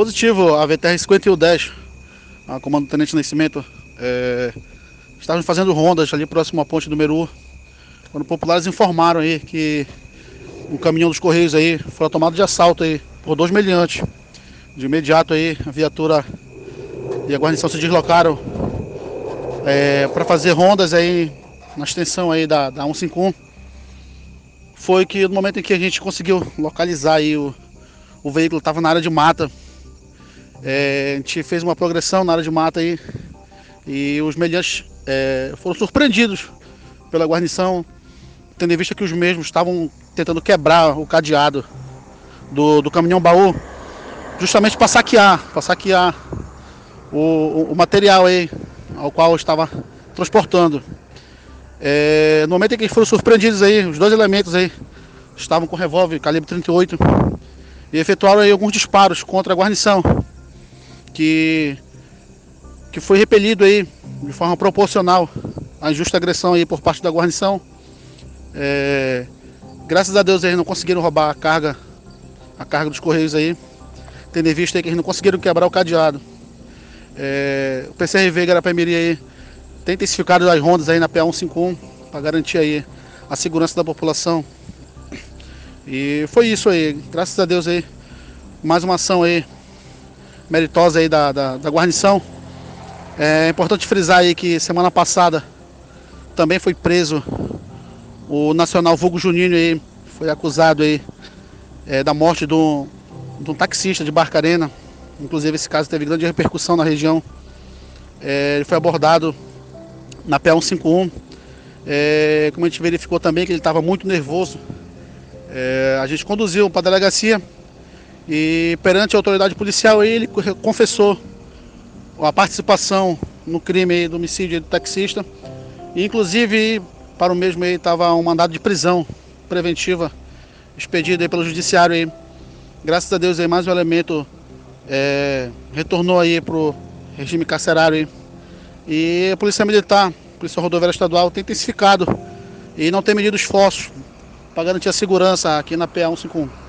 Positivo, a VTR 5110, a comando do Tenente Nascimento, é, fazendo rondas ali próximo à ponte do Meru, quando populares informaram aí que um caminhão dos Correios aí foi tomado de assalto aí por dois meliantes. De imediato aí a viatura e a guarnição se deslocaram é, para fazer rondas aí na extensão aí da, da 151. Foi que no momento em que a gente conseguiu localizar aí o, o veículo estava na área de mata. É, a gente fez uma progressão na área de mata aí e os meliantes é, foram surpreendidos pela guarnição, tendo em vista que os mesmos estavam tentando quebrar o cadeado do, do caminhão baú, justamente para saquear, para saquear o, o, o, material aí ao qual estava transportando. É, no momento em que foram surpreendidos aí, os dois elementos aí estavam com revólver calibre 38 e efetuaram aí alguns disparos contra a guarnição, que, que foi repelido aí de forma proporcional à injusta agressão aí por parte da guarnição. É, graças a Deus eles não conseguiram roubar a carga, a carga dos correios aí, tendo em vista que eles não conseguiram quebrar o cadeado. É, o PCRV Garapé-Miri aí tem intensificado as rondas aí na PA 151 para garantir aí a segurança da população. E foi isso aí, graças a Deus aí, mais uma ação aí meritosa aí da, da, da guarnição. É importante frisar aí que semana passada também foi preso o Nacional Vulgo Juninho aí, foi acusado aí é, da morte de um, de um taxista de Barcarena. Inclusive esse caso teve grande repercussão na região. É, ele foi abordado na PA 151. É, como a gente verificou também que ele estava muito nervoso. É, a gente conduziu para a delegacia e perante a autoridade policial ele confessou a participação no crime do homicídio do taxista. E, inclusive para o mesmo aí estava um mandado de prisão preventiva expedido aí pelo judiciário aí. Graças a Deus aí mais um elemento é, retornou aí pro regime carcerário aí. E a Polícia Militar, a Polícia Rodoviária Estadual tem intensificado e não tem medido esforços para garantir a segurança aqui na PA 151.